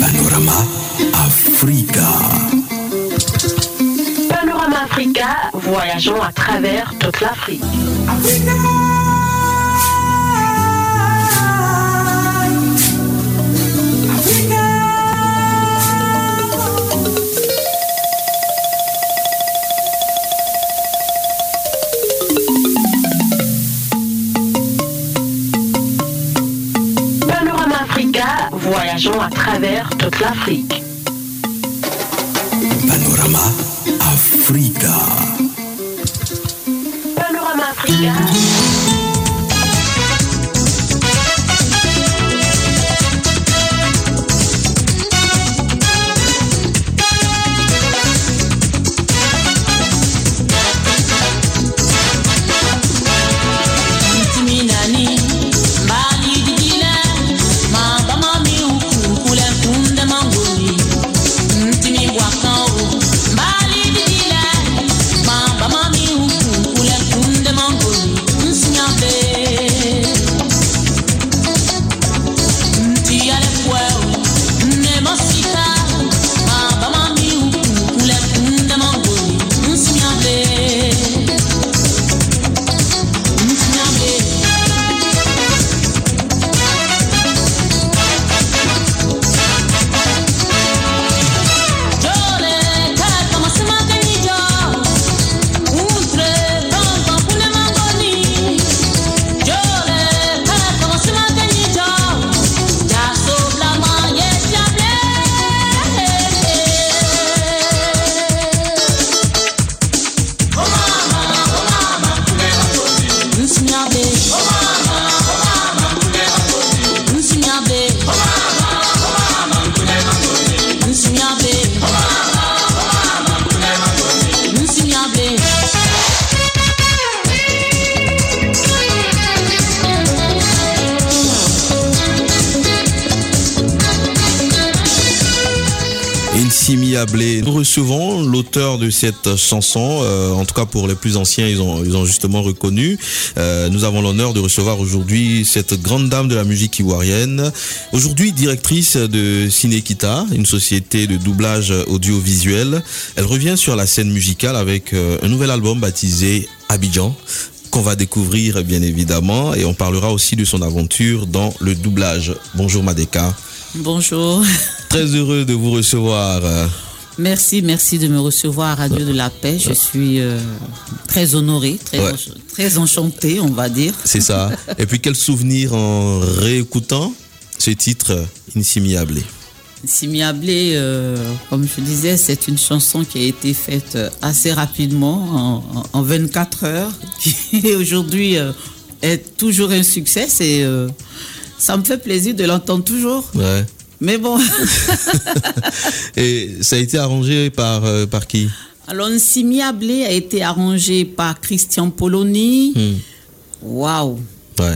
Panorama Africa. Panorama Africa, voyageons à travers toute l'Afrique. Voyageons à travers toute l'Afrique. Panorama Africa. Panorama Africa. Cette chanson, euh, en tout cas pour les plus anciens, ils ont, ils ont justement reconnu. Euh, nous avons l'honneur de recevoir aujourd'hui cette grande dame de la musique ivoirienne, aujourd'hui directrice de Cinekita, une société de doublage audiovisuel. Elle revient sur la scène musicale avec euh, un nouvel album baptisé Abidjan qu'on va découvrir bien évidemment et on parlera aussi de son aventure dans le doublage. Bonjour Madeka. Bonjour. Très heureux de vous recevoir. Euh, Merci, merci de me recevoir à Radio de la Paix. Je suis euh, très honorée, très, Ouais. ench- très enchantée, on va dire. C'est ça. Et puis quel souvenir en réécoutant ce titre Insimiable? Simi Ablé, euh, comme je disais, c'est une chanson qui a été faite euh, assez rapidement, en, en- en 24 heures, qui aujourd'hui euh, est toujours un succès. C'est, euh, ça me fait plaisir de l'entendre toujours. Ouais. Mais bon, Et ça a été arrangé par, euh, par qui? Alors Simi Ablé a été arrangé par Christian Poloni. Hmm. Waouh! Ouais.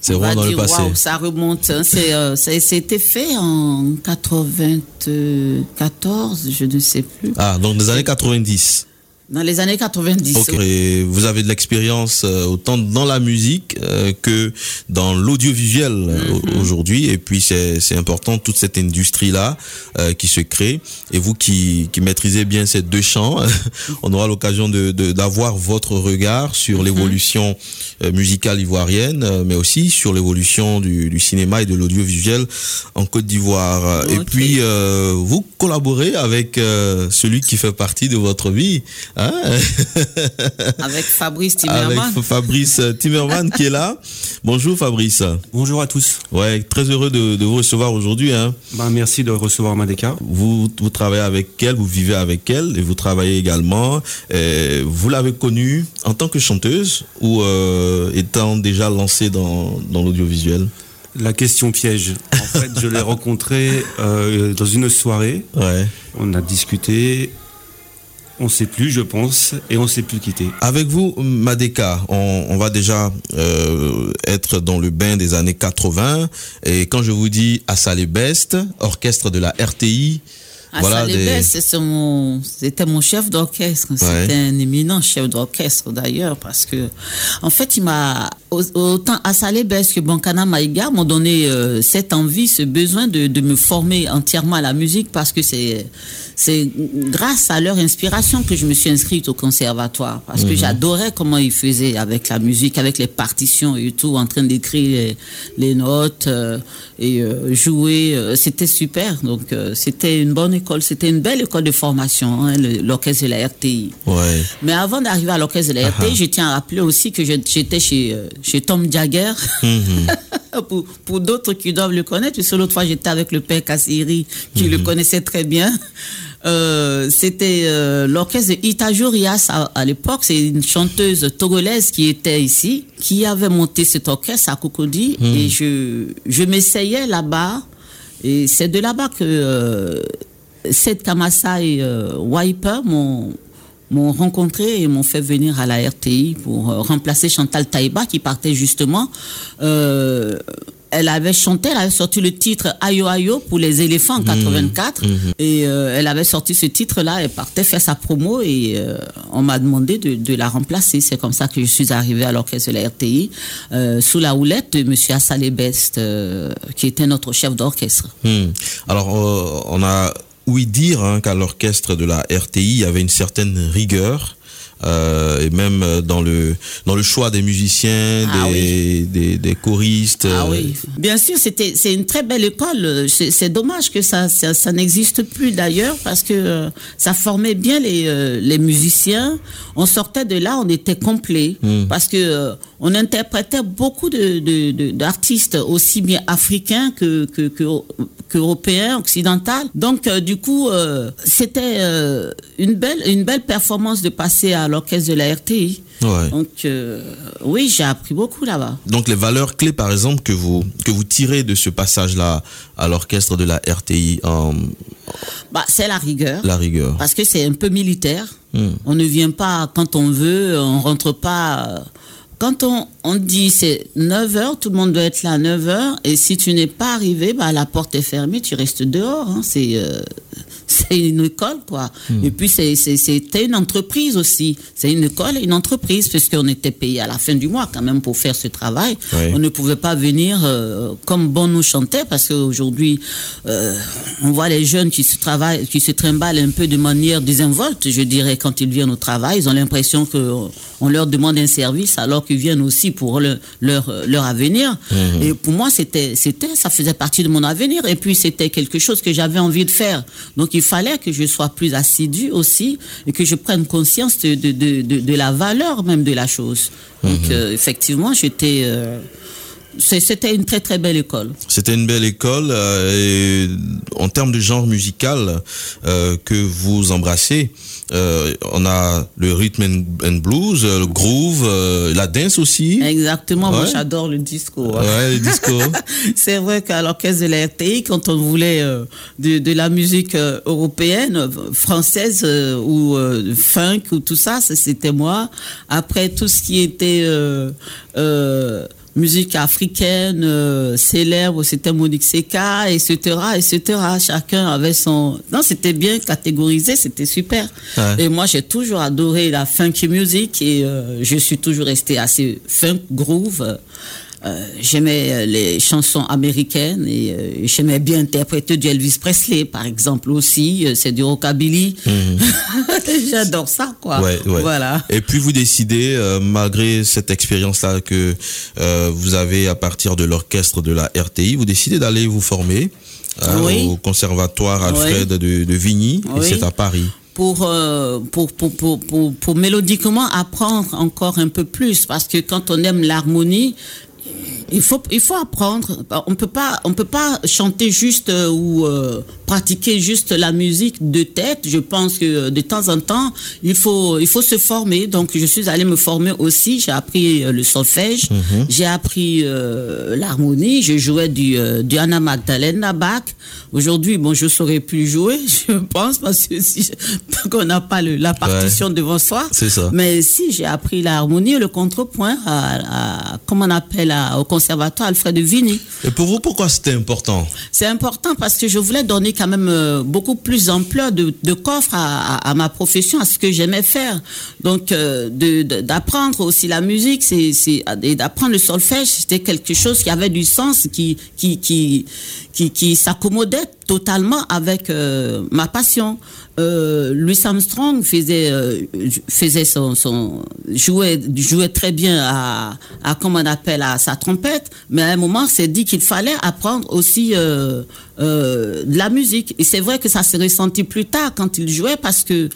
C'est vraiment dans le dire, passé. waouh, ça remonte. hein. C'est, euh, ça, c'était fait en 94, je ne sais plus. Ah, donc des années 90. Dans les années 90. Ok. Et vous avez de l'expérience euh, autant dans la musique euh, que dans l'audiovisuel euh, au- aujourd'hui. Et puis c'est important toute cette industrie là qui se crée. Et vous qui, qui maîtrisez bien ces deux champs, on aura l'occasion de de- d'avoir votre regard sur l'évolution euh, musicale ivoirienne, euh, mais aussi sur l'évolution du, du cinéma et de l'audiovisuel en Côte d'Ivoire. Et puis euh, vous collaborez avec euh, celui qui fait partie de votre vie. Hein? Avec Fabrice avec Timmerman. F- Fabrice Timmerman qui est là. Bonjour Fabrice. Bonjour à tous. Ouais, très heureux de, de vous recevoir aujourd'hui. Hein. Ben, merci de recevoir Madeka. Vous, vous travaillez avec elle, vous vivez avec elle et vous travaillez également. Euh, vous l'avez connue en tant que chanteuse ou euh, étant déjà lancée dans, dans l'audiovisuel? La question piège. En fait, je l'ai rencontrée euh, dans une soirée. Ouais. On a discuté. On sait plus, je pense, et on s'est plus quitté. Avec vous, Madeka, on, on va déjà euh, être dans le bain des années 80. Et quand je vous dis Assalé Best, orchestre de la RTI, À voilà des- mon- c'était mon chef d'orchestre. C'était un éminent chef d'orchestre d'ailleurs parce que, en fait, il m'a autant Assalébès que Bankana Maïga m'ont donné euh, cette envie, ce besoin de, de me former entièrement à la musique parce que c'est c'est grâce à leur inspiration que je me suis inscrite au conservatoire parce que j'adorais comment ils faisaient avec la musique, avec les partitions et tout, en train d'écrire les, les notes euh, et euh, jouer. c'était super. Donc c'était une bonne école, c'était une belle école de formation, hein, l'orchestre de la RTI. Ouais. Mais avant d'arriver à l'orchestre de la RTI, je tiens à rappeler aussi que j'étais chez, euh, chez Tom Jagger. pour pour d'autres qui doivent le connaître, parce que l'autre fois j'étais avec le père Kassiri, qui le connaissait très bien. Euh, C'était euh, l'orchestre de Itajo Rias à, à l'époque. C'est une chanteuse togolaise qui était ici, qui avait monté cet orchestre à Cocody. Et je, je m'essayais là-bas. Et c'est de là-bas que euh, Seth Kamasa et euh, Wiper m'ont m'ont rencontré et m'ont fait venir à la RTI pour euh, remplacer Chantal Taïba qui partait justement. Euh, elle avait chanté, elle avait sorti le titre Ayo Ayo pour les éléphants en 84 et euh, elle avait sorti ce titre-là, elle partait faire sa promo et euh, on m'a demandé de, de la remplacer. C'est comme ça que je suis arrivée à l'orchestre de la RTI euh, sous la houlette de Monsieur Assalé Best qui était notre chef d'orchestre. Hmm. Alors, on a ouï dire hein, qu'à l'orchestre de la RTI, avait une certaine rigueur. Euh, et même euh, dans le dans le choix des musiciens, Ah des, des, des choristes. Ah euh, oui, bien sûr, c'était c'est une très belle école. C'est dommage que ça ça, ça n'existe plus d'ailleurs parce que euh, ça formait bien les euh, les musiciens. On sortait de là, on était complet parce que on interprétait beaucoup de d'artistes aussi bien africains que que que qu'européens, occidentaux. Donc euh, du coup, euh, c'était euh, une belle une belle performance de passer à l'orchestre de la RTI. Ouais. Donc euh, oui, j'ai appris beaucoup là-bas. Donc les valeurs clés, par exemple, que vous que vous tirez de ce passage-là à l'orchestre de la RTI, euh, Bah, c'est la rigueur. la rigueur. Parce que c'est un peu militaire. Hmm. On ne vient pas quand on veut, on rentre pas. euh, Quand on, on dit c'est 9 heures, tout le monde doit être là à 9 heures. Et si tu n'es pas arrivé, bah, la porte est fermée, tu restes dehors. hein. C'est euh, c'est une école, quoi. Hmm. Et puis, c'était une entreprise aussi. C'est une école et une entreprise, puisqu'on était payé à la fin du mois quand même pour faire ce travail. Oui. On ne pouvait pas venir euh, comme bon nous chantait, parce qu'aujourd'hui, euh, on voit les jeunes qui se travaillent, qui se trimballent un peu de manière désinvolte, je dirais, quand ils viennent au travail. Ils ont l'impression que on leur demande un service alors qu'ils viennent aussi pour le- leur, leur avenir. Et pour moi, c'était, c'était, ça faisait partie de mon avenir. Et puis, c'était quelque chose que j'avais envie de faire. Donc, il fallait que je sois plus assidu aussi et que je prenne conscience de, de, de, la valeur même de la chose. Donc, euh, effectivement, j'étais, euh, c'était une très, très belle école. C'était une belle école. euh, et en termes de genre musical que vous embrassez, euh, on a le rhythm and, blues, euh, le groove, euh, la dance aussi. Exactement, moi j'adore le disco. hein. Ouais, le disco. C'est vrai qu'à l'orchestre de la RTI, quand on voulait euh, de, de la musique euh, européenne, française euh, ou euh, funk ou tout ça, ça, c'était moi. Après tout ce qui était euh, euh, musique africaine euh, célèbre, c'était Monique Seka, etc., etc. Chacun avait son. Non, c'était bien catégorisé, c'était super. Ouais. Et moi, j'ai toujours adoré la funky music et euh, je suis toujours resté assez funk groove. Euh, j'aimais euh, les chansons américaines et euh, j'aimais bien interpréter du Elvis Presley, par exemple aussi. C'est du rockabilly. J'adore ça, quoi. Ouais, ouais. Voilà. Et puis vous décidez, euh, malgré cette expérience-là que vous avez à partir de l'orchestre de la RTI, vous décidez d'aller vous former Oui. au conservatoire Alfred Oui. de, de Vigny, Oui. c'est à Paris. pour, pour, pour, pour, pour mélodiquement apprendre encore un peu plus. Parce que quand on aime l'harmonie, il faut, il faut apprendre. On peut pas, on peut pas chanter juste euh, ou euh, pratiquer juste la musique de tête. Je pense que euh, de temps en temps, il faut, il faut se former. Donc, je suis allée me former aussi. J'ai appris euh, le solfège, j'ai appris l'harmonie. Je jouais du, du Anna Magdalena Bach. Aujourd'hui, bon, je saurais plus jouer, je pense, parce que si, qu'on n'a pas le, la partition devant soi. Ça. Mais si j'ai appris l'harmonie le contrepoint à, à- comment on appelle à- au conservatoire Alfred Vigny. Et pour vous, pourquoi c'était important C'est important parce que je voulais donner quand même euh, beaucoup plus d'ampleur, de, de coffre à, à, à, ma profession, à ce que j'aimais faire. Donc, euh, d'apprendre aussi la musique, c'est d'apprendre le solfège, c'était quelque chose qui avait du sens, qui qui qui qui, qui s'accommodait totalement avec euh, ma passion. Euh, Louis Armstrong faisait euh, faisait son, son jouait jouait très bien à, à comment on appelle à sa trompette, mais à un moment c'est dit qu'il fallait apprendre aussi euh, de la musique. Et c'est vrai que ça s'est ressenti plus tard quand il jouait parce que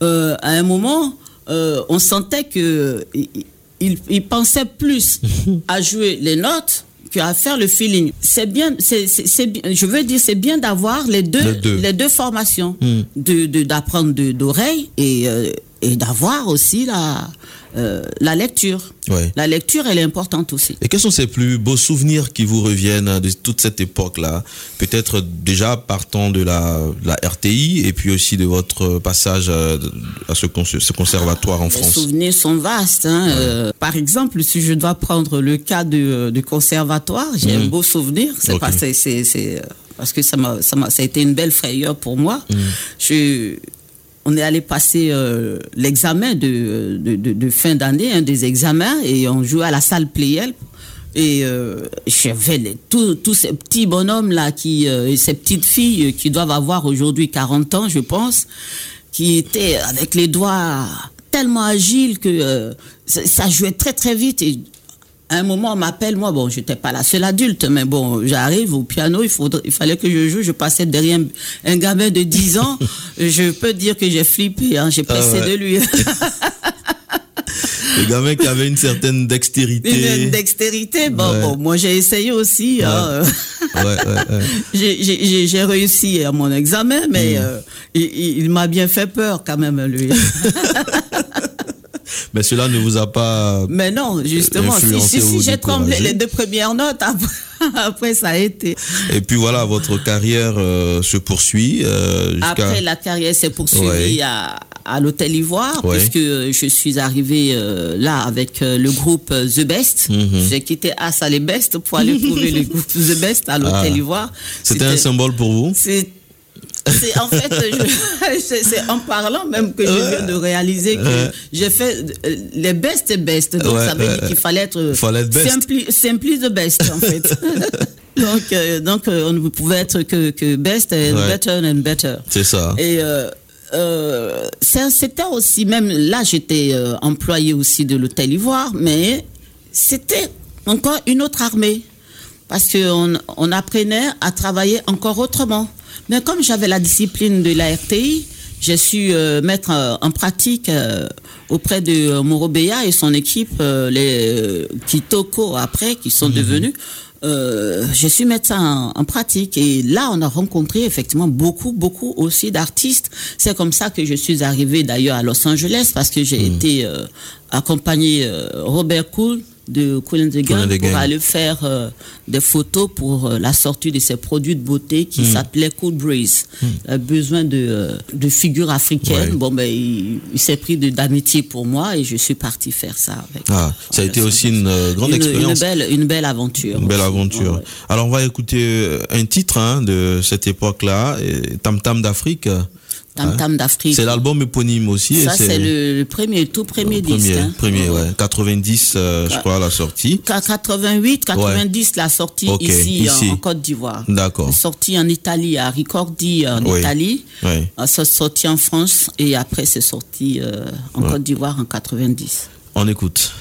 à un moment on sentait que il, il pensait plus à jouer les notes à faire le feeling. C'est bien, c'est, je veux dire, c'est bien d'avoir les deux, les deux, les deux formations, mm. de, de, d'apprendre de, d'oreille et, euh, et d'avoir aussi la, euh, la lecture. Ouais. La lecture, elle est importante aussi. Et quels sont ces plus beaux souvenirs qui vous reviennent de toute cette époque-là? Peut-être déjà partant de la, la, RTI et puis aussi de votre passage à, à ce, ce, conservatoire en Les France. Les souvenirs sont vastes. Hein. Ouais. Euh, par exemple, si je dois prendre le cas du, du conservatoire, j'ai mmh. un beau souvenir. C'est okay. parce que ça m'a, ça a été une belle frayeur pour moi. Mmh. Je, on est allé passer euh, l'examen de, fin d'année, un des examens, et on jouait à la salle Playel. Et euh, j'avais tous, ces petits bonhommes là, qui, euh, et ces petites filles qui doivent avoir aujourd'hui 40 ans, je pense, qui étaient avec les doigts tellement agiles que euh, ça jouait très très vite. À un moment, on m'appelle, moi, bon, j'étais pas la seule adulte, mais bon, j'arrive au piano, il, faudrait, il fallait que je joue, je passais derrière un, gamin de 10 ans, je peux dire que j'ai flippé, hein, j'ai pressé ah ouais. de lui. Le gamin qui avait une certaine dextérité. Une dextérité, bon, ouais. bon moi j'ai essayé aussi. Ouais. Hein. ouais, j'ai réussi à mon examen, mais mmh. euh, il, il m'a bien fait peur quand même, lui. Mais cela ne vous a pas. Mais non, justement, si, si, si j'ai tremblé les deux premières notes, après, après, ça a été. Et puis voilà, votre carrière euh, se poursuit. Euh, après, la carrière s'est poursuivie ouais. à, à l'Hôtel Ivoire, ouais. puisque je suis arrivé euh, là avec euh, le groupe The Best. Mm -hmm. J'ai quitté As à les Best pour aller trouver le groupe The Best à l'Hôtel ah. Ivoire. C'était un symbole pour vous? C'est en fait c'est en parlant même que je viens de réaliser que j'ai fait euh, les best et best donc Ouais, ça veut dire qu'il fallait être, Fallait être best. simply, simply the best en fait donc euh, donc euh, on ne pouvait être que, que best and Ouais. better and better C'est ça. et euh, euh, c'était aussi même là j'étais employé aussi de l'hôtel Ivoire mais c'était encore une autre armée parce qu'on on apprenait à travailler encore autrement. Mais comme j'avais la discipline de la RTI, j'ai su euh, mettre euh, en pratique euh, auprès de euh, Morobea et son équipe, euh, les euh, Kitoko après, qui sont devenus. Euh, j'ai su mettre ça en, en pratique. Et là on a rencontré effectivement beaucoup beaucoup aussi d'artistes. C'est comme ça que je suis arrivé d'ailleurs à Los Angeles parce que j'ai été euh, accompagné euh, Robert Cool de Gang the pour aller faire euh, des photos pour euh, la sortie de ses produits de beauté qui s'appelait Cool Breeze. Il a besoin de, euh, de figures africaines. Ouais. Bon, ben, il, il s'est pris de- d'amitié pour moi et je suis parti faire ça avec. Ah, ça a été aussi une euh, grande une, expérience. Une belle, une belle aventure. Une belle aussi. aventure. Ouais. Alors on va écouter euh, un titre hein, de cette époque-là, Tam Tam d'Afrique. Tam Tam d'Afrique. C'est l'album éponyme aussi. Ça, c'est le, le premier, tout premier, le disque. premier, hein. premier, ouais. 90, euh, je crois, la sortie. 88, 90, la sortie ici, ici. En, Côte d'Ivoire. D'accord. Sortie en Italie, à Ricordi en Oui. Italie. Oui. Euh, Ça sorti en France et après c'est sorti euh, en Ouais. Côte d'Ivoire en 90. On écoute.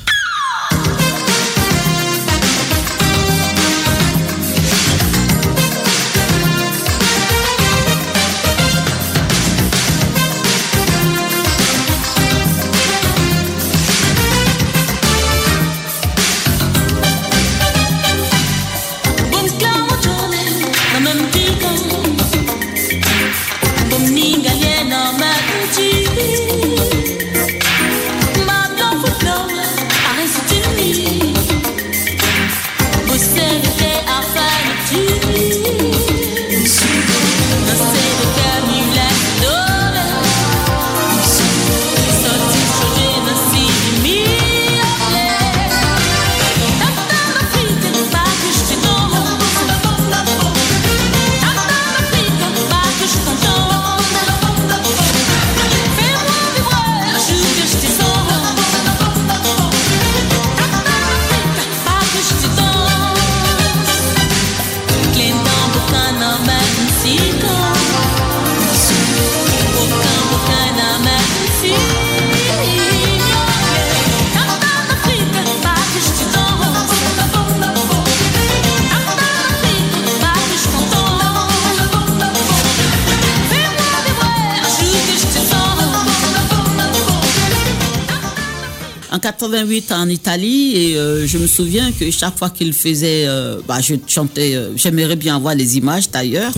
88 en Italie et euh, je me souviens que chaque fois qu'il faisait, euh, bah, je chantais, euh, j'aimerais bien voir les images d'ailleurs,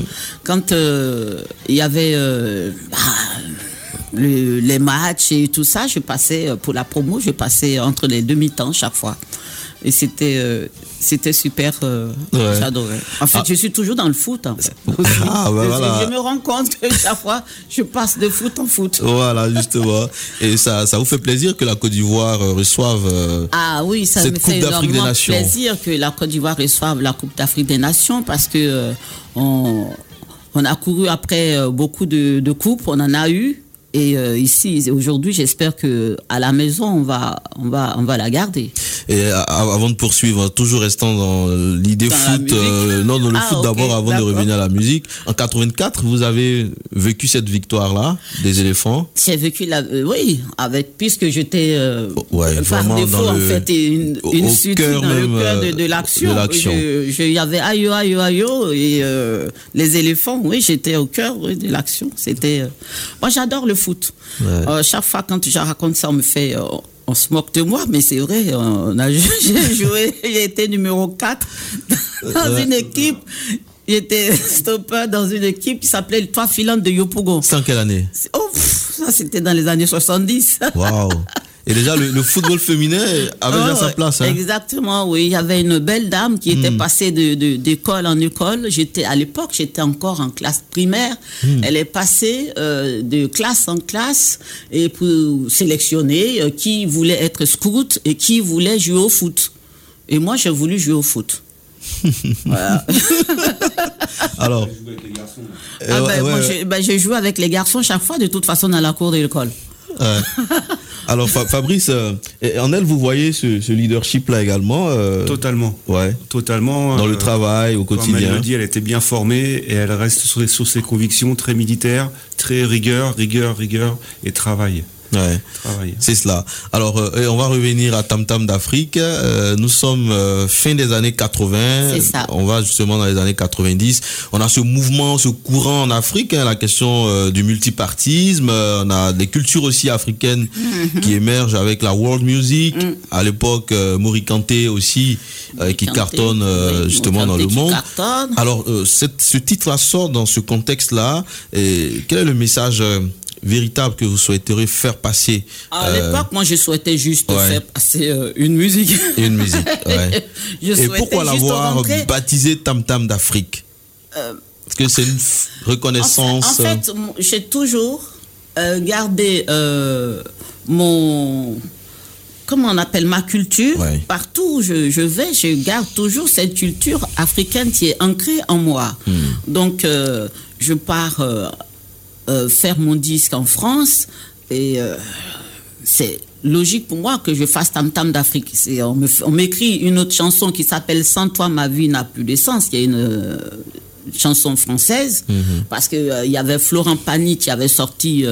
quand il y avait bah, le- les matchs et tout ça, je passais pour la promo, je passais entre les demi-temps chaque fois. Et c'était euh, c'était super, euh, Ouais. j'adorais. En fait, Ah. je suis toujours dans le foot. En fait, aussi. Ah, bah je, voilà. je me rends compte que chaque fois, je passe de foot en foot. Voilà, justement. Et ça, ça vous fait plaisir que la Côte d'Ivoire euh, reçoive. euh, Ah oui, ça Cette me Coupe fait d'Afrique des Nations. plaisir que la Côte d'Ivoire reçoive la Coupe d'Afrique des Nations parce que euh, on, on a couru après euh, beaucoup de, de coupes, on en a eu. Et euh, ici, aujourd'hui, j'espère que à la maison, on va, on va, on va la garder. Et a- avant de poursuivre, toujours restant dans l'idée Dans la foot, euh, non, dans le Ah, foot d'abord avant de revenir à la musique. En 84, vous avez vécu cette victoire-là des éléphants? J'ai vécu la, euh, oui, avec puisque j'étais euh, Ouais, par défaut dans en le- fait une, au- une suite cœur dans même, le cœur de, euh, de l'action. Il y avait aïe aïe aïe et euh, les éléphants. Oui, j'étais au cœur oui, de l'action. C'était. euh, Moi, j'adore le foot. Ouais. Euh, chaque fois quand je raconte ça, on me fait. euh, on se moque de moi, mais c'est vrai, on a, j'ai joué, j'ai été numéro 4 dans une équipe. J'étais stopper dans une équipe qui s'appelait le Trois Filantes de Yopougon. C'est en quelle année? Oh, pff, ça c'était dans les années 70. Waouh Et déjà, le, le football féminin avait déjà Oh, sa place. Hein. Hmm. Exactement, oui. Il y avait une belle dame qui était passée de, de- d'école en école. J'étais à l'époque, j'étais encore en classe primaire. Hmm. Elle est passée euh, de classe en classe et pour sélectionner euh, qui voulait être scout et qui voulait jouer au foot. Et moi, j'ai voulu jouer au foot. Voilà. Alors, Ah euh, ben, ouais, moi, ouais. j'ai, ben, joué avec les garçons chaque fois, de toute façon, dans la cour de l'école. Ouais. Alors, Fa- Fabrice, euh, en elle, vous voyez ce, ce leadership-là également euh, Totalement. Ouais. Totalement. Dans le euh, travail, au Comme elle quotidien. le dit, elle était bien formée et elle reste sur, sur ses convictions très militaires, très rigueur, rigueur, rigueur et travail. Ouais. C'est cela. Alors, euh, on va revenir à Tam Tam d'Afrique. Euh, nous sommes euh, fin des années 80. C'est ça. On va justement dans les années 90. On a ce mouvement, ce courant en Afrique, hein, la question euh, du multipartisme. Euh, on a des cultures aussi africaines qui émergent avec la world music. Mm. À l'époque, euh, Mori Kanté aussi, euh, qui Kanté, cartonne euh, oui, justement dans le monde. cartonne. Alors, euh, cette- ce titre-là sort dans ce contexte-là. Et quel est le message euh, véritable que vous souhaiteriez faire passer À euh, l'époque, moi, je souhaitais juste ouais. faire passer euh, une musique. une musique. ouais. Je Et pourquoi l'avoir Euh, baptisé Tam Tam d'Afrique Parce que c'est une En reconnaissance. fait, en fait, j'ai toujours euh, gardé euh, mon. Comment on appelle ma culture Ouais. Partout où je, je vais, je garde toujours cette culture africaine qui est ancrée en moi. Hmm. Donc, euh, je pars euh, euh, faire mon disque en France. Et euh, c'est logique pour moi que je fasse Tam Tam d'Afrique. On m'écrit une autre chanson qui s'appelle Sans toi, ma vie n'a plus de sens, qui est une euh, chanson française, parce que euh, il y avait Florent Pagny qui avait sorti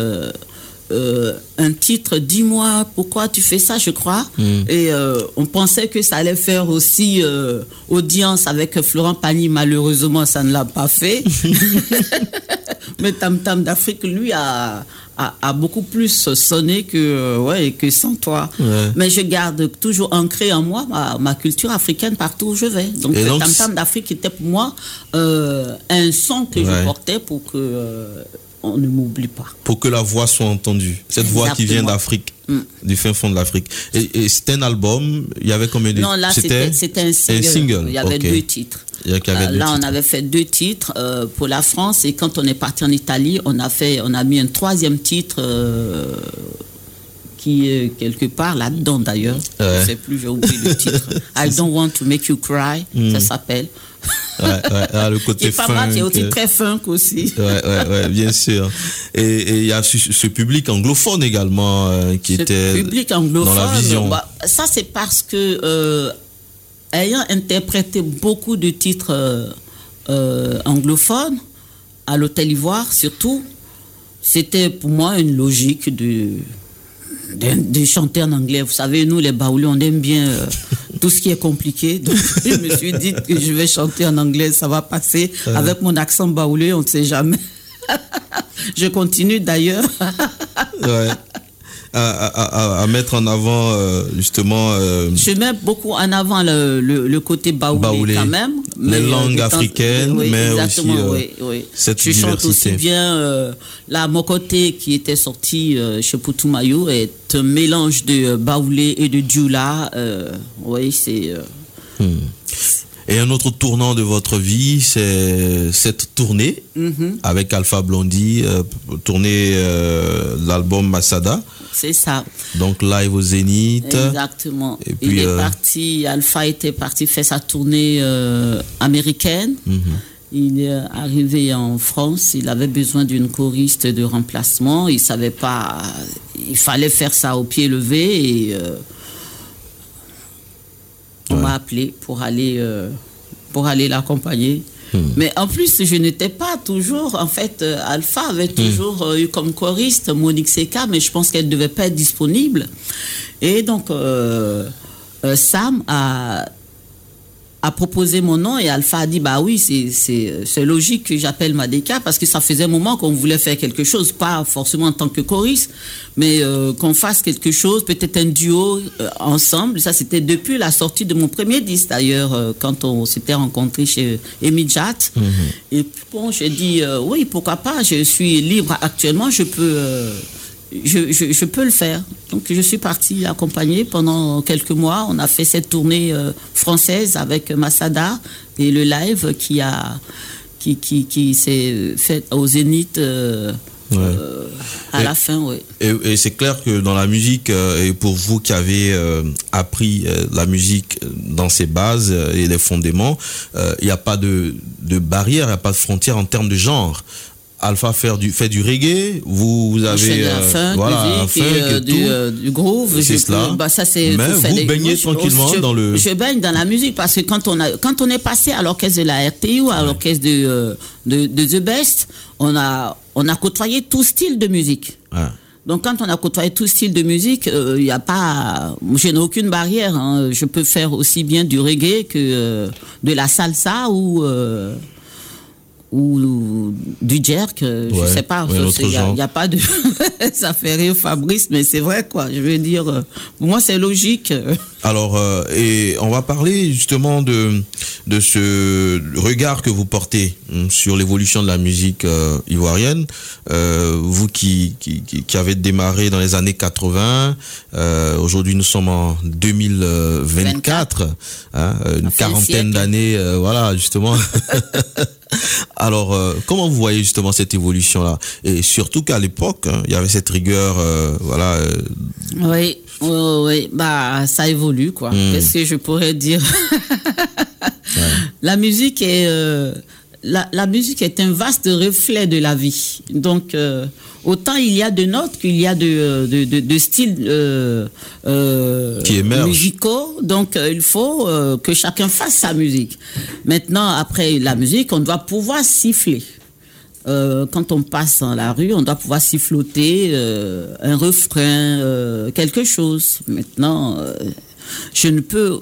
euh, un titre Dis-moi pourquoi tu fais ça, je crois. Et euh, on pensait que ça allait faire aussi euh, audience avec Florent Pagny. Malheureusement, ça ne l'a pas fait. Mais Tam Tam d'Afrique, lui, a, a, a beaucoup plus sonné que, ouais, que sans toi. Ouais. Mais je garde toujours ancré en moi ma, ma culture africaine partout où je vais. Donc, Tam Tam d'Afrique était pour moi un son que Ouais. je portais pour que on ne m'oublie pas. Pour que la voix soit entendue. Cette voix qui vient d'Afrique, Mm. du fin fond de l'Afrique. Et, et c'était un album, il y avait combien de Non, là, c'était un single. Il y avait deux titres. Il y avait Euh, deux là, on avait fait deux titres euh, pour la France et quand on est parti en Italie, on a fait, on a mis un troisième titre euh, qui est quelque part là-dedans d'ailleurs. Ouais. Je sais plus, j'ai oublié le titre. I don't want to make you cry, ça s'appelle. Ouais, ouais, ah, le côté funk, aussi euh, très funk aussi. Ouais, ouais, ouais, bien sûr. Et il y a ce, ce public anglophone également euh, qui Ce était public anglophone. dans la vision. bah, ça, c'est parce que, euh, ayant interprété beaucoup de titres euh, anglophones, à l'Hôtel Ivoire, surtout, c'était pour moi une logique de, de, de chanter en anglais. Vous savez, nous, les Baoulés, on aime bien euh, tout ce qui est compliqué. Donc, je me suis dit que je vais chanter en anglais, ça va passer. Avec mon accent baoulé, on ne sait jamais. je continue d'ailleurs. Ouais. À, à- à- à mettre en avant euh, justement euh, Je mets beaucoup en avant le, le, le côté baoulé, Baoulé. quand même. Les euh, langues africaines, oui, mais aussi, oui, oui. cette Je chante aussi diversité. bien la Mokoté qui était sortie chez Putumayo est un mélange de baoulé et de djoula. euh, oui, c'est... euh, Et un autre tournant de votre vie, c'est cette tournée mhm, avec Alpha Blondie, euh, tournée euh, l'album Masada, c'est ça. donc live au Zénith. Exactement. Et Il puis, est euh, parti, Alpha était parti faire sa tournée euh, américaine. Mhm. Il est arrivé en France, il avait besoin d'une choriste de remplacement. Il savait pas, il fallait faire ça au pied levé et euh, on m'a appelé pour aller, pour aller l'accompagner. Mais en plus, je n'étais pas toujours, en fait, euh, Alpha avait toujours euh, eu comme choriste Monique Seka, mais je pense qu'elle ne devait pas être disponible. Et donc, euh, Sam a, a proposé mon nom et Alpha a dit bah oui c'est logique que j'appelle Madeka parce que ça faisait un moment qu'on voulait faire quelque chose pas forcément en tant que choriste mais euh, qu'on fasse quelque chose peut-être un duo euh, ensemble. Ça c'était depuis la sortie de mon premier disque d'ailleurs euh, quand on s'était rencontrés chez Emijat et puis, bon j'ai dit oui pourquoi pas je suis libre actuellement je peux je, je, je peux le faire. Donc je suis partie accompagner pendant quelques mois. On a fait cette tournée euh, française avec Masada et le live qui a qui, qui, qui s'est fait au Zénith euh, Ouais. euh, à Et- la fin, oui. Et, et c'est clair que dans la musique, et pour vous qui avez appris la musique dans ses bases et les fondements, il n'y a pas de, de barrière, il n'y a pas de frontière en termes de genre. Alpha fait du, fait du reggae, vous, vous avez euh, funk, voilà, musique funk euh, et du, tout. euh, du groove. C'est cela. bah, ça, c'est, Mais vous baignez tranquillement je- dans le- Je baigne dans la musique parce que quand on, a, quand on est passé à l'orchestre de la RTI ou à l'orchestre de, euh, de, de The Best, on a, on a côtoyé tout style de musique. Ouais. Donc quand on a côtoyé tout style de musique, il n'y a pas, je n'ai aucune barrière. hein. Je peux faire aussi bien du reggae que euh, de la salsa ou euh, ou du jerk. euh, Ouais, je sais pas. Il n'y a, pas de, ça fait rire Fabrice, mais c'est vrai quoi. Je veux dire, euh, pour moi c'est logique. Alors, euh, et on va parler justement de, de ce regard que vous portez hum, sur l'évolution de la musique euh, ivoirienne. Euh, vous qui, qui, qui, avez démarré dans les années 80, euh, aujourd'hui nous sommes en 2024, hein, une quarantaine d'années, euh, voilà justement. Alors, euh, comment vous voyez justement cette évolution-là? Et surtout qu'à l'époque, hein, il y avait cette rigueur, euh, voilà, euh, Oui, oui, oui. bah ça évolue quoi. Mm. Qu'est-ce que je pourrais dire? La musique est la, la musique est un vaste reflet de la vie. Donc euh, autant il y a de notes qu'il y a de euh, de, de, de styles euh, euh, Qui musicaux. Donc il faut que chacun fasse sa musique. Maintenant après la musique, on doit pouvoir siffler. Quand on passe dans la rue, on doit pouvoir siffloter un refrain, quelque chose. Maintenant, je ne peux,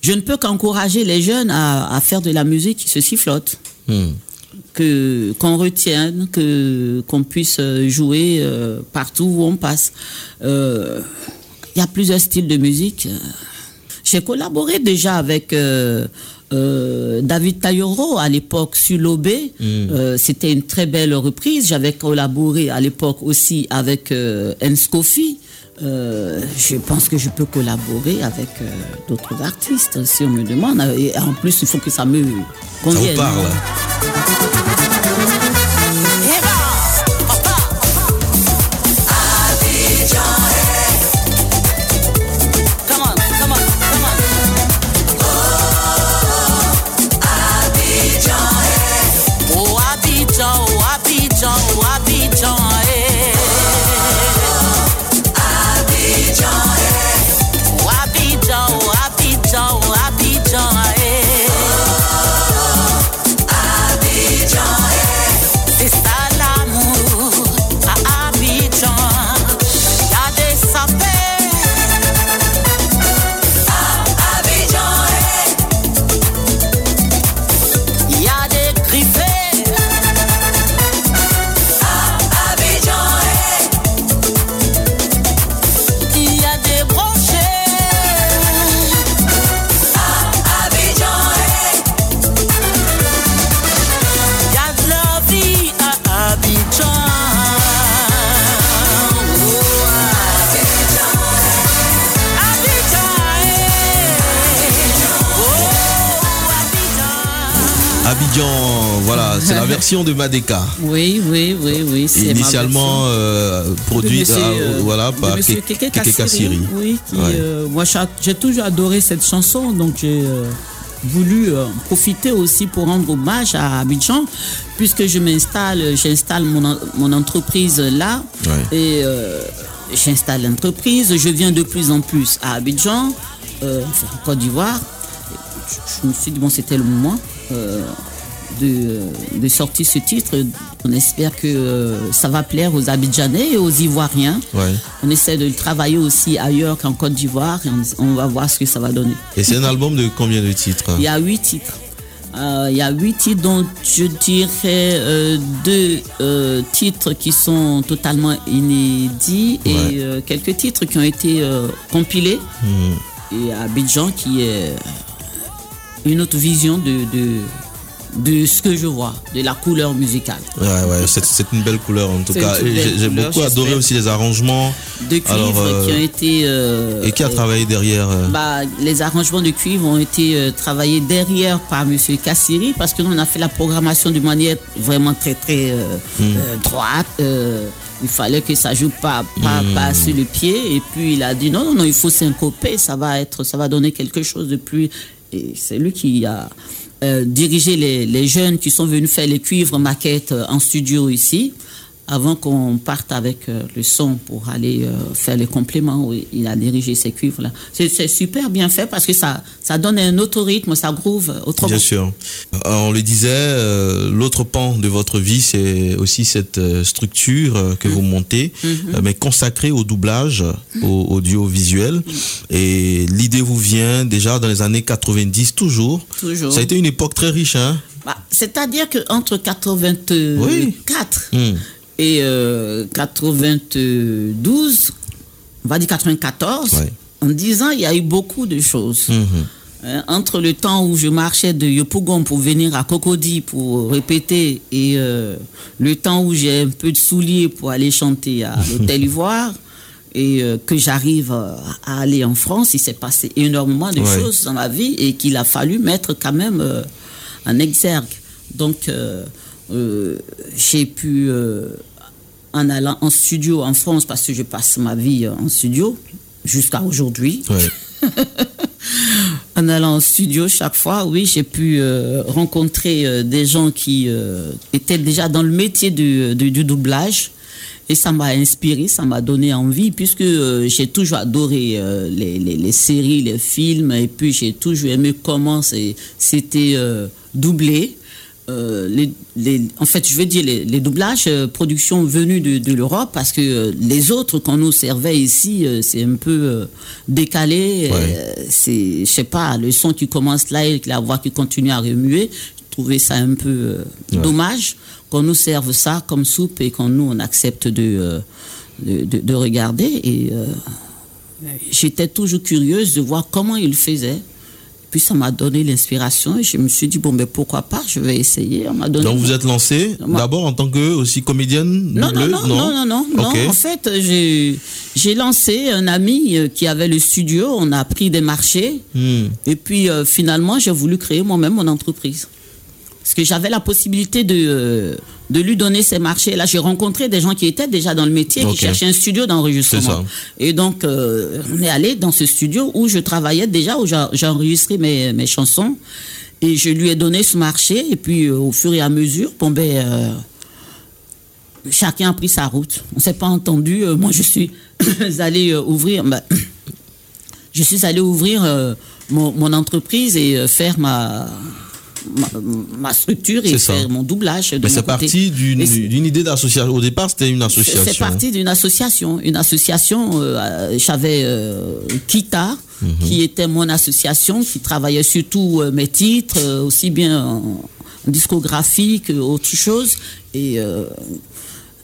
je ne peux qu'encourager les jeunes à, à faire de la musique qui se sifflote, que qu'on retienne, que qu'on puisse euh, jouer euh, partout où on passe. Euh, Il y a plusieurs styles de musique. J'ai collaboré déjà avec euh, euh, David Tayoro à l'époque sur. Euh, C'était une très belle reprise. J'avais collaboré à l'époque aussi avec euh, Enskofi. Euh, je pense que je peux collaborer avec euh, d'autres artistes si on me demande. Et en plus, il faut que ça me ça convienne. vous parle. Voilà, c'est la version de Madeka. Oui, oui, oui, oui. Initialement euh, de produit monsieur, ah, euh, voilà, par Keke Kassiri. Oui, qui, Ouais. euh, moi j'ai- toujours adoré cette chanson, donc j'ai euh, voulu euh, profiter aussi pour rendre hommage à Abidjan, puisque je m'installe, j'installe mon, en- mon entreprise là, Ouais. et euh, j'installe l'entreprise, je viens de plus en plus à Abidjan, euh, en Côte d'Ivoire. Je, je me suis dit, bon, c'était le moment. euh, de, de sortir ce titre. On espère que euh, ça va plaire aux Abidjanais et aux Ivoiriens. Ouais. On essaie de le travailler aussi ailleurs qu'en Côte d'Ivoire et on, on va voir ce que ça va donner. Et c'est un album de combien de titres? Il y a huit titres. Euh, il y a huit titres dont je dirais euh, deux titres qui sont totalement inédits Ouais. et quelques titres qui ont été compilés. Mhm. Et Abidjan qui est une autre vision de, de, de ce que je vois, de la couleur musicale. Ouais, ouais, c'est une belle couleur en tout cas. J'ai beaucoup adoré aussi les arrangements. De cuivre Alors, euh, qui ont été... euh, Et qui a travaillé derrière euh, bah, les arrangements de cuivre ont été euh, travaillés derrière par M. Kassiri parce que nous, on a fait la programmation de manière vraiment très très euh, euh, droite. euh, il fallait que ça joue pas, pas, pas sur le pied. Et puis il a dit non, non, non, il faut syncoper, ça va être, ça va donner quelque chose de plus. Et c'est lui qui a euh, dirigé les, les jeunes qui sont venus faire les cuivres maquettes euh, en studio ici avant qu'on parte avec euh, le son pour aller euh, faire les compléments, oui, il a dirigé ces cuivres-là. C'est c'est super bien fait parce que ça, ça donne un autre rythme, ça groove autrement. Bien sûr. Euh, On le disait, euh, l'autre pan de votre vie, c'est aussi cette structure que vous montez, Mhm. euh, mais consacrée au doublage, au audiovisuel. Et l'idée vous vient déjà dans les années 90, toujours. Toujours. Ça a été une époque très riche, hein Bah, C'est-à-dire qu'entre 84 Hmm. Et euh, 92, on va dire 94, Ouais. en 10 ans, il y a eu beaucoup de choses. Mhm. Hein, entre le temps où je marchais de Yopougon pour venir à Cocody pour répéter et euh, le temps où j'ai un peu de souliers pour aller chanter à l'Hôtel Ivoire et euh, que j'arrive euh, à aller en France, il s'est passé énormément de Ouais. choses dans ma vie et qu'il a fallu mettre quand même euh, en exergue. Donc euh, j'ai pu, euh, en allant en studio en France, parce que je passe ma vie euh, en studio jusqu'à aujourd'hui, Ouais. en allant au studio chaque fois, oui, j'ai pu euh, rencontrer des gens qui étaient déjà dans le métier du, du- du doublage. Et ça m'a inspiré, ça m'a donné envie, puisque euh, j'ai toujours adoré euh, les, les- les séries, les films, et puis j'ai toujours aimé comment c'était euh, doublé. Euh, les, les- en fait, je veux dire les, les doublages, euh, productions venues de, de l'Europe, parce que euh, les autres qu'on nous servait ici, euh, c'est un peu euh, décalé. Ouais. euh, c'est, je sais pas, le son qui commence là et la voix qui continue à remuer. Je trouvais ça un peu euh, Ouais. dommage qu'on nous serve ça comme soupe et qu'on nous on accepte de, euh, de, de- de regarder. Et euh, j'étais toujours curieuse de voir comment ils faisaient. Puis ça m'a donné l'inspiration et je me suis dit bon ben pourquoi pas, je vais essayer. On m'a donné Donc vous êtes lancée d'abord en tant que aussi comédienne non, non, non, non, non. En fait, j'ai, j'ai lancé un ami euh, qui avait le studio, on a pris des marchés, Hmm. et puis euh, finalement, j'ai voulu créer moi-même mon entreprise. Parce que j'avais la possibilité de, euh, de lui donner ces marchés. Là, j'ai rencontré des gens qui étaient déjà dans le métier, qui cherchaient un studio d'enregistrement. Et donc, euh, on est allé dans ce studio où je travaillais déjà, où j'ai enregistré mes, mes chansons. Et je lui ai donné ce marché. Et puis, euh, au fur et à mesure, bon, ben, euh, chacun a pris sa route. On s'est pas entendu. Moi, je suis allé ouvrir. ben, je suis allé ouvrir mon, mon entreprise et faire ma, ma, ma structure et faire mon doublage. de Mais c'est parti d'une idée d'association. Au départ, c'était une association. C'est parti d'une association. Une association, euh, j'avais euh, Kita, qui était mon association, qui travaillait surtout euh, mes titres, aussi bien en, en discographie que autre chose. Et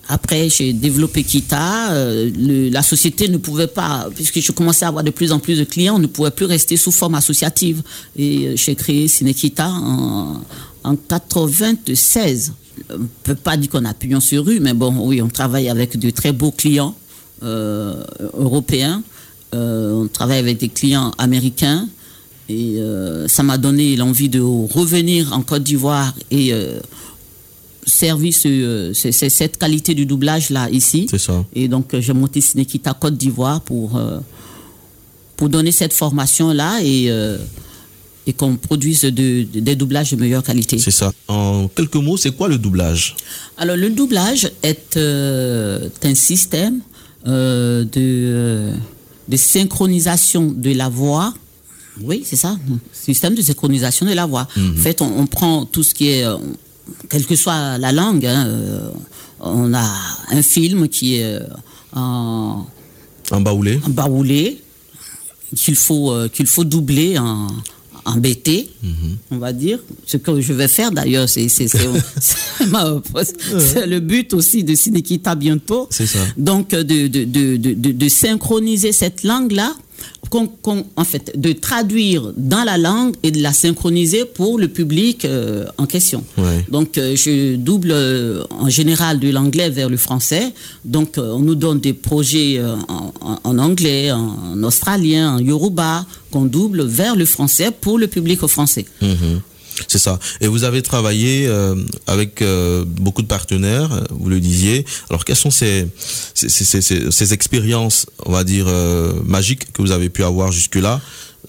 après, j'ai développé Kita. euh, le- la société ne pouvait pas, puisque je commençais à avoir de plus en plus de clients, on ne pouvait plus rester sous forme associative. Et euh, j'ai créé Cinekita en, en 96. On ne peut pas dire qu'on a pignon sur rue, mais bon, oui, on travaille avec de très beaux clients euh, européens. Euh, on travaille avec des clients américains. Et euh, ça m'a donné l'envie de revenir en Côte d'Ivoire et euh, ce- ce- ce- cette qualité du doublage-là ici. C'est ça. Et donc, euh, j'ai monté Cinekita Côte d'Ivoire pour, euh, pour donner cette formation-là et, euh, et qu'on produise de- de- des doublages de meilleure qualité. C'est ça. En quelques mots, c'est quoi le doublage? Alors, le doublage est euh, un système euh, de, euh, de synchronisation de la voix. Oui, c'est ça, système de synchronisation de la voix. En fait, on, on prend tout ce qui est, euh, quelle que soit la langue, hein, euh, on a un film qui est euh, en, En baoulé en baoulé, qu'il faut, euh, qu'il faut doubler en, en BT, on va dire. Ce que je vais faire d'ailleurs, c'est, le but aussi de Cinekita bientôt. C'est ça. Donc, de, de, de, de, de- de synchroniser cette langue-là, qu'on- qu'on- en fait, de traduire dans la langue et de la synchroniser pour le public euh, en question. Ouais. Donc, euh, je double euh, en général de l'anglais vers le français. Donc, euh, on nous donne des projets euh, en, en- anglais, en, en australien, en yoruba, qu'on double vers le français pour le public français. Mhm. C'est ça. Et vous avez travaillé euh, avec euh, beaucoup de partenaires, euh, vous le disiez. Alors, quelles sont ces, ces, ces- ces- ces expériences, on va dire, euh, magiques que vous avez pu avoir jusque-là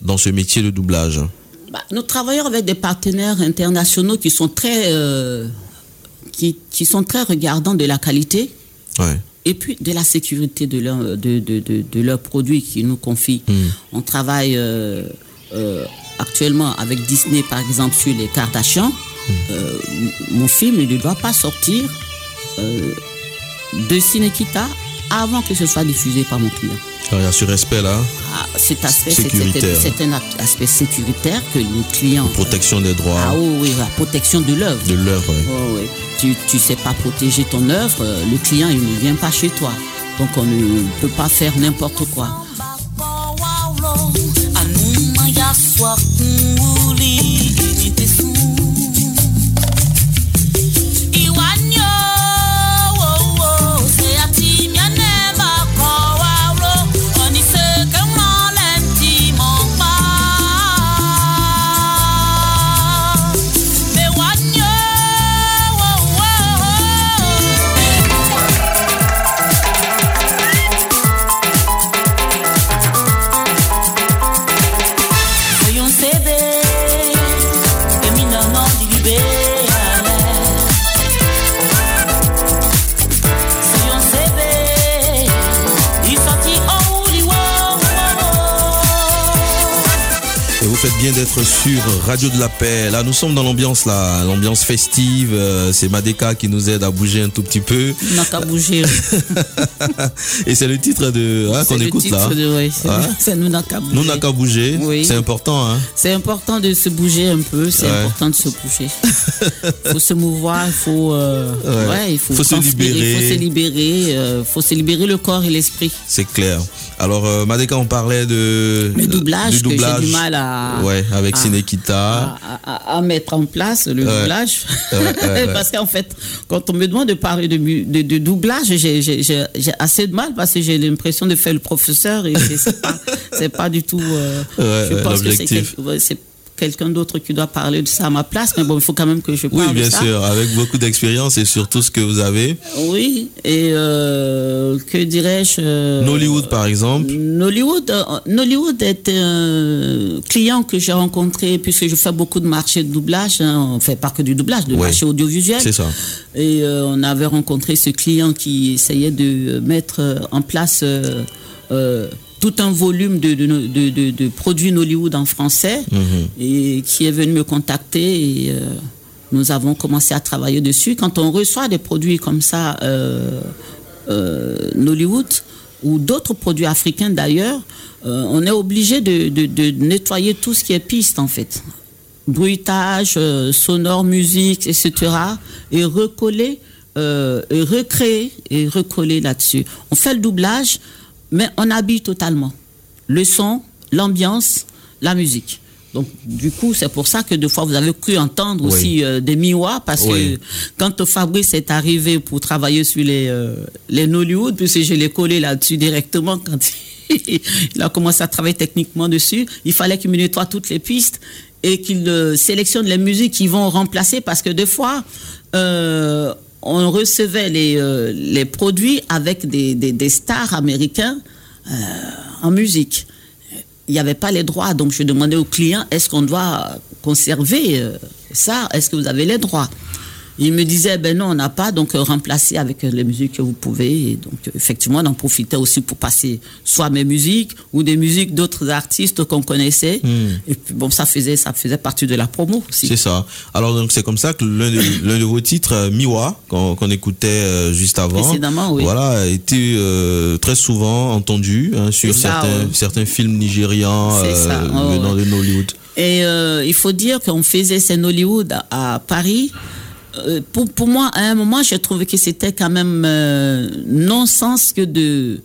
dans ce métier de doublage? Bah, nous travaillons avec des partenaires internationaux qui sont très, qui, qui sont très regardants de la qualité Ouais. et puis de la sécurité de, leur, de, de, de, de leurs produits qu'ils nous confient. On travaille euh, euh, actuellement avec Disney, par exemple, sur les Kardashians. Euh, m- mon film ne doit pas sortir euh, de Cinekita avant que ce soit diffusé par mon client. Alors, il y a ce respect-là, Ah, cet aspect, c'est- Sécuritaire. c'est un aspect sécuritaire que les clients. protection des droits Ah oui, oui, la protection de l'œuvre. de l'œuvre. ouais. Oh, oui. Tu ne sais pas protéger ton œuvre, euh, le client il ne vient pas chez toi. Donc on ne peut pas faire n'importe quoi. D'être sur Radio de la Paix. Là, nous sommes dans l'ambiance là, l'ambiance festive. Euh, c'est Madeka qui nous aide à bouger un tout petit peu. On n'a qu'à bouger. Et c'est le titre de hein, qu'on écoute titre là. de- ouais, c'est- nous n'a qu'à bouger. Nous n'a qu'à bouger. Oui. C'est important. Hein. C'est important de se bouger un peu, c'est Ouais. important de se bouger. Il faut se mouvoir, il faut, euh, Ouais. ouais, il faut, Faut se libérer. Il faut se libérer, euh, faut se libérer le corps et l'esprit. C'est clair. Alors, euh, Madeka, on parlait de Le doublage, du que j'ai doublage. du mal à, Ouais, avec à- Cinekita. à, à- à mettre en place le Ouais. doublage. Ouais, ouais, ouais. parce qu'en fait, quand on me demande de parler de, de, de doublage, j'ai- assez de mal parce que j'ai l'impression de faire le professeur et c'est- pas, pas du tout. euh, je pense que c'est quelqu'un d'autre qui doit parler de ça à ma place, mais bon, il faut quand même que je Oui, parle de bien ça. sûr, avec beaucoup d'expérience et surtout ce que vous avez. Oui, et euh, que dirais-je euh, Nollywood, par exemple. Nollywood, euh, Nollywood est un client que j'ai rencontré puisque je fais beaucoup de marchés de doublage, hein, on fait pas que du doublage, de Ouais. marché audiovisuel. C'est ça. Et euh, on avait rencontré ce client qui essayait de mettre en place euh, tout un volume de, de, de, produits Nollywood en français et qui est venu me contacter et euh, nous avons commencé à travailler dessus. Quand on reçoit des produits comme ça, euh, euh, Nollywood ou d'autres produits africains d'ailleurs, on est obligé de, nettoyer tout ce qui est piste en fait. Bruitage, sonore, musique, etc. Et recoller, euh, et recréer et recoller là-dessus. On fait le doublage, mais on habille totalement. Le son, l'ambiance, la musique. Donc, du coup, c'est pour ça que deux fois, vous avez cru entendre Oui. aussi euh, des miwa, parce Oui. que quand Fabrice est arrivé pour travailler sur les, euh, les Nollywood, puisque je l'ai collé là-dessus directement quand il a commencé à travailler techniquement dessus. Il fallait qu'il me nettoie toutes les pistes et qu'il euh, sélectionne les musiques qui vont remplacer parce que des fois, euh, on recevait les, euh, les produits avec des, des, des stars américains euh, en musique. Il n'y avait pas les droits, donc je demandais au client est-ce qu'on doit conserver euh, ça? Est-ce que vous avez les droits? Il me disait, ben non, on n'a pas, donc euh, remplacer avec euh, les musiques que vous pouvez. Et donc, euh, effectivement, on en profitait aussi pour passer soit mes musiques ou des musiques d'autres artistes qu'on connaissait. Et puis, bon, ça faisait, ça faisait partie de la promo aussi. C'est ça. Alors donc c'est comme ça que l'un de, vos titres, Miwa, qu'on écoutait juste avant, Précédemment, oui. voilà, a été euh, très souvent entendu hein, sur ça, certains, ouais. certains films nigérians euh, oh, venant ouais. de Hollywood. Et euh, il faut dire qu'on faisait scène Hollywood à, à Paris. Euh, pour, pour moi, à un moment, j'ai trouvé que c'était quand même euh, non-sens que de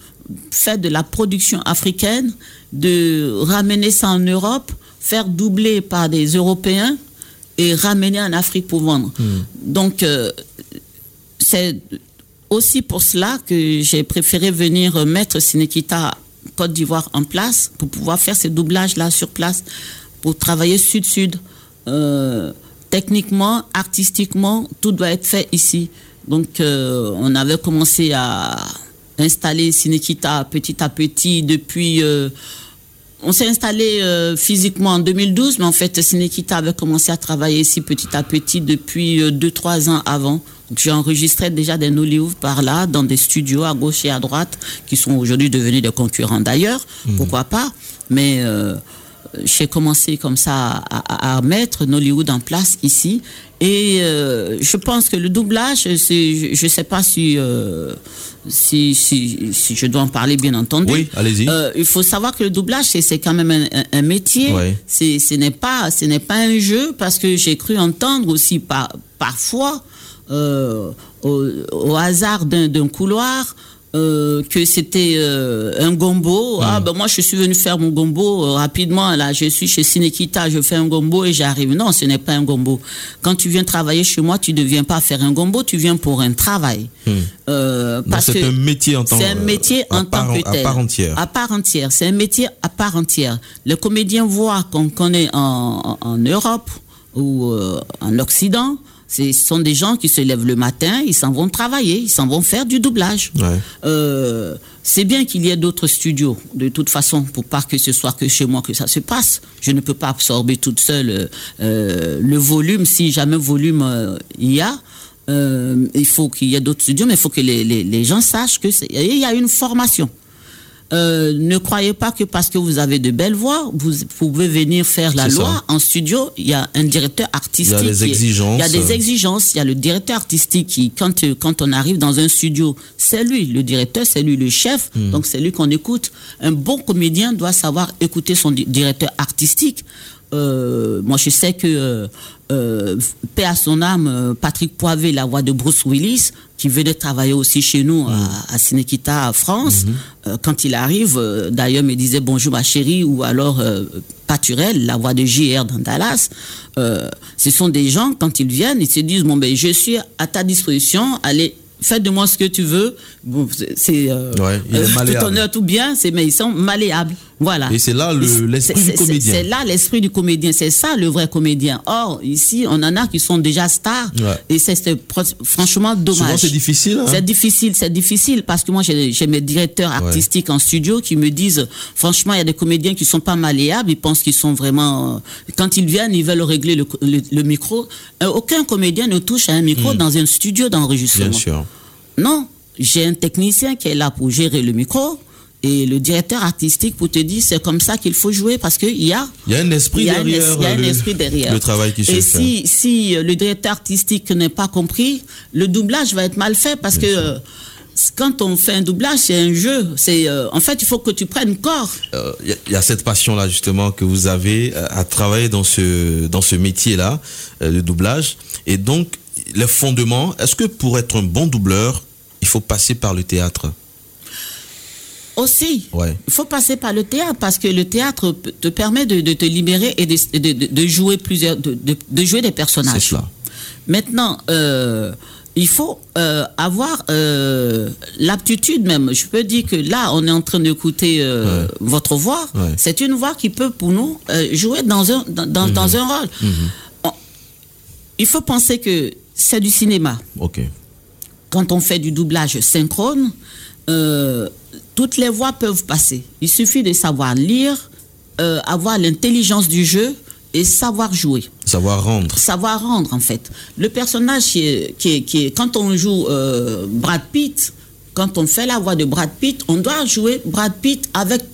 faire de la production africaine, de ramener ça en Europe, faire doubler par des Européens et ramener en Afrique pour vendre. Donc, euh, c'est aussi pour cela que j'ai préféré venir mettre Sinekita Côte d'Ivoire en place pour pouvoir faire ces doublages-là sur place, pour travailler sud-sud. Euh, techniquement, artistiquement, tout doit être fait ici. Donc, euh, on avait commencé à installer Sinekita petit à petit depuis. euh, on s'est installé euh, physiquement en 2012, mais en fait, Sinekita avait commencé à travailler ici petit à petit depuis 2-3 ans avant. J'ai enregistré déjà des Nollywood par là, dans des studios à gauche et à droite, qui sont aujourd'hui devenus des concurrents d'ailleurs, pourquoi pas. Mais j'ai commencé comme ça à, à- à mettre Nollywood en place ici. Et euh, je pense que le doublage, je ne sais pas si, euh, si, si, si je dois en parler, bien entendu. Oui, allez-y. Euh, il faut savoir que le doublage, c'est, quand même un, un- métier. Ouais. Ce n'est pas, ce pas un jeu parce que j'ai cru entendre aussi par, parfois au, au hasard d'un, d'un couloir. Euh, que c'était euh, un gombo. Ah ben moi je suis venu faire mon gombo euh, rapidement. Là je suis chez Sinekita, je fais un gombo et j'arrive. Non, ce n'est pas un gombo. Quand tu viens travailler chez moi, tu ne viens pas faire un gombo, tu viens pour un travail. Euh, Donc, parce c'est que un métier en tant c'est un métier à en part- tant que à tel. part entière. À part entière. C'est un métier à part entière. Le comédien voit qu'on connaît en, en, en Europe ou euh, en Occident. Ce sont des gens qui se lèvent le matin, ils s'en vont travailler, ils s'en vont faire du doublage. Ouais. Euh, c'est bien qu'il y ait d'autres studios, de toute façon, pour pas que ce soit que chez moi que ça se passe. Je ne peux pas absorber toute seule euh, euh, le volume, si jamais volume euh, il y a. Il faut qu'il y ait d'autres studios, mais il faut que les, les, les gens sachent que il y a une formation. Euh, ne croyez pas que parce que vous avez de belles voix, vous pouvez venir faire la loi ça. en studio. Il y a un directeur artistique. Il y a des exigences. Il y a des exigences. Il y a le directeur artistique qui, quand, quand on arrive dans un studio, c'est lui, le directeur, c'est lui le chef. Hmm. Donc c'est lui qu'on écoute. Un bon comédien doit savoir écouter son di- directeur artistique. Euh, moi, je sais que euh, euh, paix à son âme, Patrick Poivet, la voix de Bruce Willis, qui venait travailler aussi chez nous à, à Cinekita, France, euh, quand il arrive, euh, d'ailleurs, me disait bonjour ma chérie, ou alors euh, Paturel, la voix de JR dans Dallas. Ce sont des gens, quand ils viennent, ils se disent bon ben je suis à ta disposition, allez. Fais de moi ce que tu veux. Bon, c'est Ouais, tout honneur, tout bien. C'est mais ils sont malléables. Voilà. Et c'est là l'esprit du comédien. C'est là l'esprit du comédien. C'est ça le vrai comédien. Or ici, on en a qui sont déjà stars. Ouais. Et c'est franchement dommage. C'est difficile, hein. C'est difficile, c'est difficile parce que moi j'ai mes directeurs artistiques en studio qui me disent franchement il y a des comédiens qui sont pas malléables, ils pensent qu'ils sont vraiment euh, quand ils viennent ils veulent régler le, le- le micro. Euh, aucun comédien ne touche à un micro dans un studio d'enregistrement. Hmm. Bien sûr. Non, j'ai un technicien qui est là pour gérer le micro et le directeur artistique pour te dire c'est comme ça qu'il faut jouer parce qu'il y a Il y a un esprit derrière. il y a un le, esprit derrière. Le travail qui se Et fait. si, si euh, le directeur artistique n'est pas compris, le doublage va être mal fait parce que euh, quand on fait un doublage, c'est un jeu. C'est euh, en fait, il faut que tu prennes corps. Euh, Il y, a- il y a cette passion là justement que vous avez à travailler dans ce dans ce métier là de doublage et donc les fondements est-ce que pour être un bon doubleur il faut passer par le théâtre? Aussi, Ouais. il faut passer par le théâtre parce que le théâtre te permet de, de te libérer et de, de- de- de jouer plusieurs, de, jouer des personnages. C'est cela. Maintenant, euh, il faut euh, avoir euh, l'aptitude même. Je peux dire que là, on est en train d'écouter votre voix. Ouais. C'est une voix qui peut pour nous jouer dans un, dans, dans- dans un rôle. On- il faut penser que c'est du cinéma. Ok. Quand on fait du doublage synchrone, euh, toutes les voix peuvent passer. Il suffit de savoir lire, euh, avoir l'intelligence du jeu et savoir jouer Savoir rendre. savoir rendre en fait. Le personnage qui est, qui est, qui est- quand on joue euh, Brad Pitt, quand on fait la voix de Brad Pitt, on doit jouer Brad Pitt avec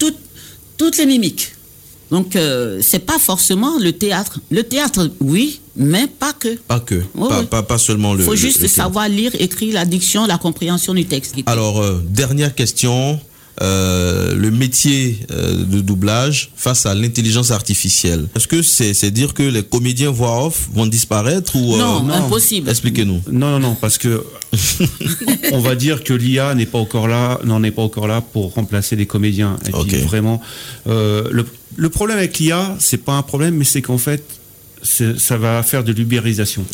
toutes les mimiques. Donc euh, c'est pas forcément le théâtre. Le théâtre, oui, mais pas que. Pas que. Pas, pas, pas seulement le. Il faut le- juste le- savoir lire, écrire, la diction, la compréhension du texte. Alors, euh, dernière question. Euh, le métier euh, de doublage face à l'intelligence artificielle. Est-ce que c'est dire que les comédiens voix off vont disparaître ou euh, non, non? impossible. Expliquez-nous. Non, non, non, parce que on va dire que l'IA n'est pas encore là, n'en est pas encore là pour remplacer les comédiens. Et puis Ok. vraiment, euh, le, le problème avec l'IA, c'est pas un problème, mais c'est qu'en fait, ça va faire de l'ubérisation.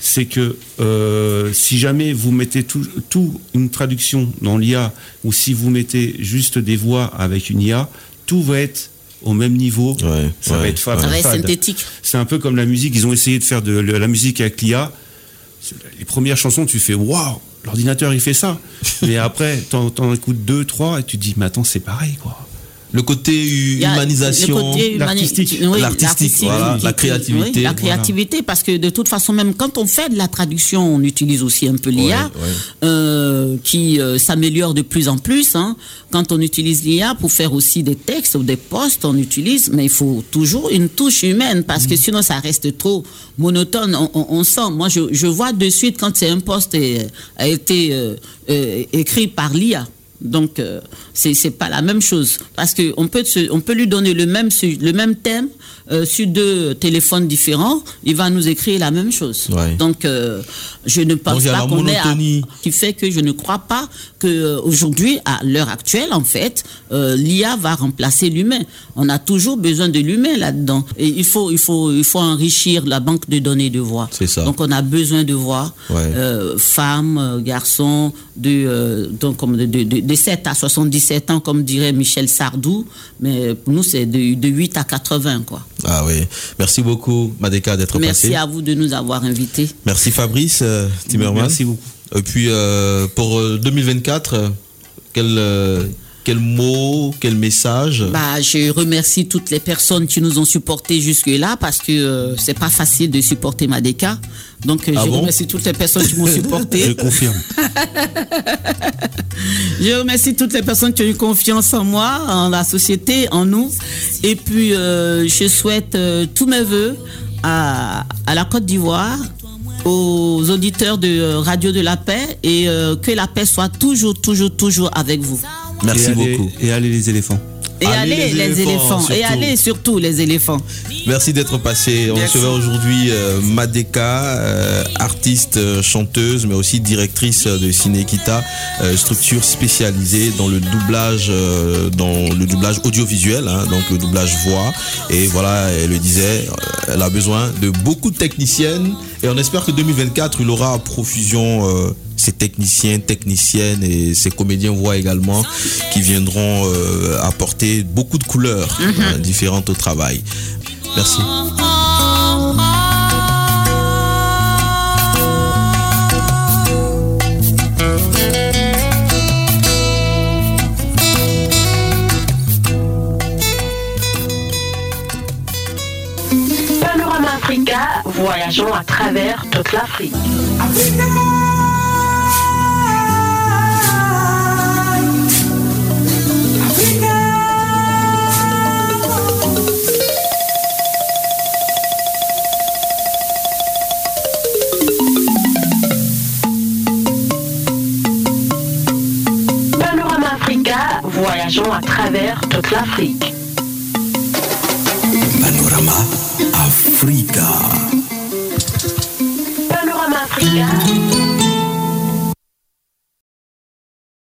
C'est que euh, si jamais vous mettez tout, tout une traduction dans l'IA, ou si vous mettez juste des voix avec une IA, tout va être au même niveau. Ouais, ça ouais, va être fa- Ça va être fade. synthétique. C'est un peu comme la musique. Ils ont essayé de faire de la musique avec l'IA. Les premières chansons, tu fais waouh, l'ordinateur il fait ça. Mais après, t'en, t'en écoutes deux, trois et tu te dis, mais attends, c'est pareil quoi. Le côté humanisation. l'artistique. oui, L'artistique, voilà, la créativité, oui, la voilà. créativité, parce que de toute façon, même quand on fait de la traduction, on utilise aussi un peu l'IA, Ouais, ouais. euh, qui euh, s'améliore de plus en plus. hein. Quand on utilise l'IA pour faire aussi des textes ou des posts, on utilise, mais il faut toujours une touche humaine, parce Mm. que sinon ça reste trop monotone. On, on- on sent, moi je, je vois de suite quand c'est un post a été euh, euh, écrit par l'IA. Donc euh, c'est pas la même chose parce que on peut on peut lui donner le même le même thème euh, sur deux téléphones différents, il va nous écrire la même chose. Ouais. Donc euh, je ne pense Donc, pas qu'on est à, qui fait que je ne crois pas que euh, aujourd'hui à l'heure actuelle en fait l'IA va remplacer l'humain. On a toujours besoin de l'humain là-dedans et il faut il faut il faut enrichir la banque de données de voix. C'est ça. Donc on a besoin de voix Ouais. femmes, garçons, de, donc, comme de, de, de, de 7 à 77 ans, comme dirait Michel Sardou, mais pour nous, c'est de, de 8 à 80. Quoi. Ah oui. Merci beaucoup, Madeka, d'être Merci passé. à vous de nous avoir invités. Merci Fabrice euh, Timmerman. Merci beaucoup. Et puis euh, pour euh, 2024, euh, quel, euh, quel mot, quel message? Bah, je remercie toutes les personnes qui nous ont supportés jusque-là parce que euh, c'est pas facile de supporter Madeka. Donc, euh, Ah je bon? remercie toutes les personnes qui m'ont Je supporté. confirme. Je remercie toutes les personnes qui ont eu confiance en moi, en la société, en nous. Et puis, euh, je souhaite euh, tous mes voeux à, à la Côte d'Ivoire, aux auditeurs de Radio de la Paix et euh, que la paix soit toujours, toujours, toujours avec vous. Merci et allez- beaucoup. Et allez les éléphants. Et Allez, allez, les les, éléphants, éléphants. Et allez surtout les éléphants. Merci d'être passé. On recevait aujourd'hui euh, Madeka, euh, artiste, euh, chanteuse, mais aussi directrice de Cinéquita, euh, structure spécialisée dans le doublage, dans le doublage audiovisuel, hein, donc le doublage voix. Et voilà, elle le disait, elle a besoin de beaucoup de techniciennes. Et on espère que 2024, il aura à profusion ces techniciens, techniciennes et ces comédiens voix également qui viendront euh, apporter beaucoup de couleurs euh, différentes au travail. Merci. Panorama Africa, voyageons à travers toute l'Afrique. Voyageons à travers toute l'Afrique. Panorama Africa. Panorama Africa,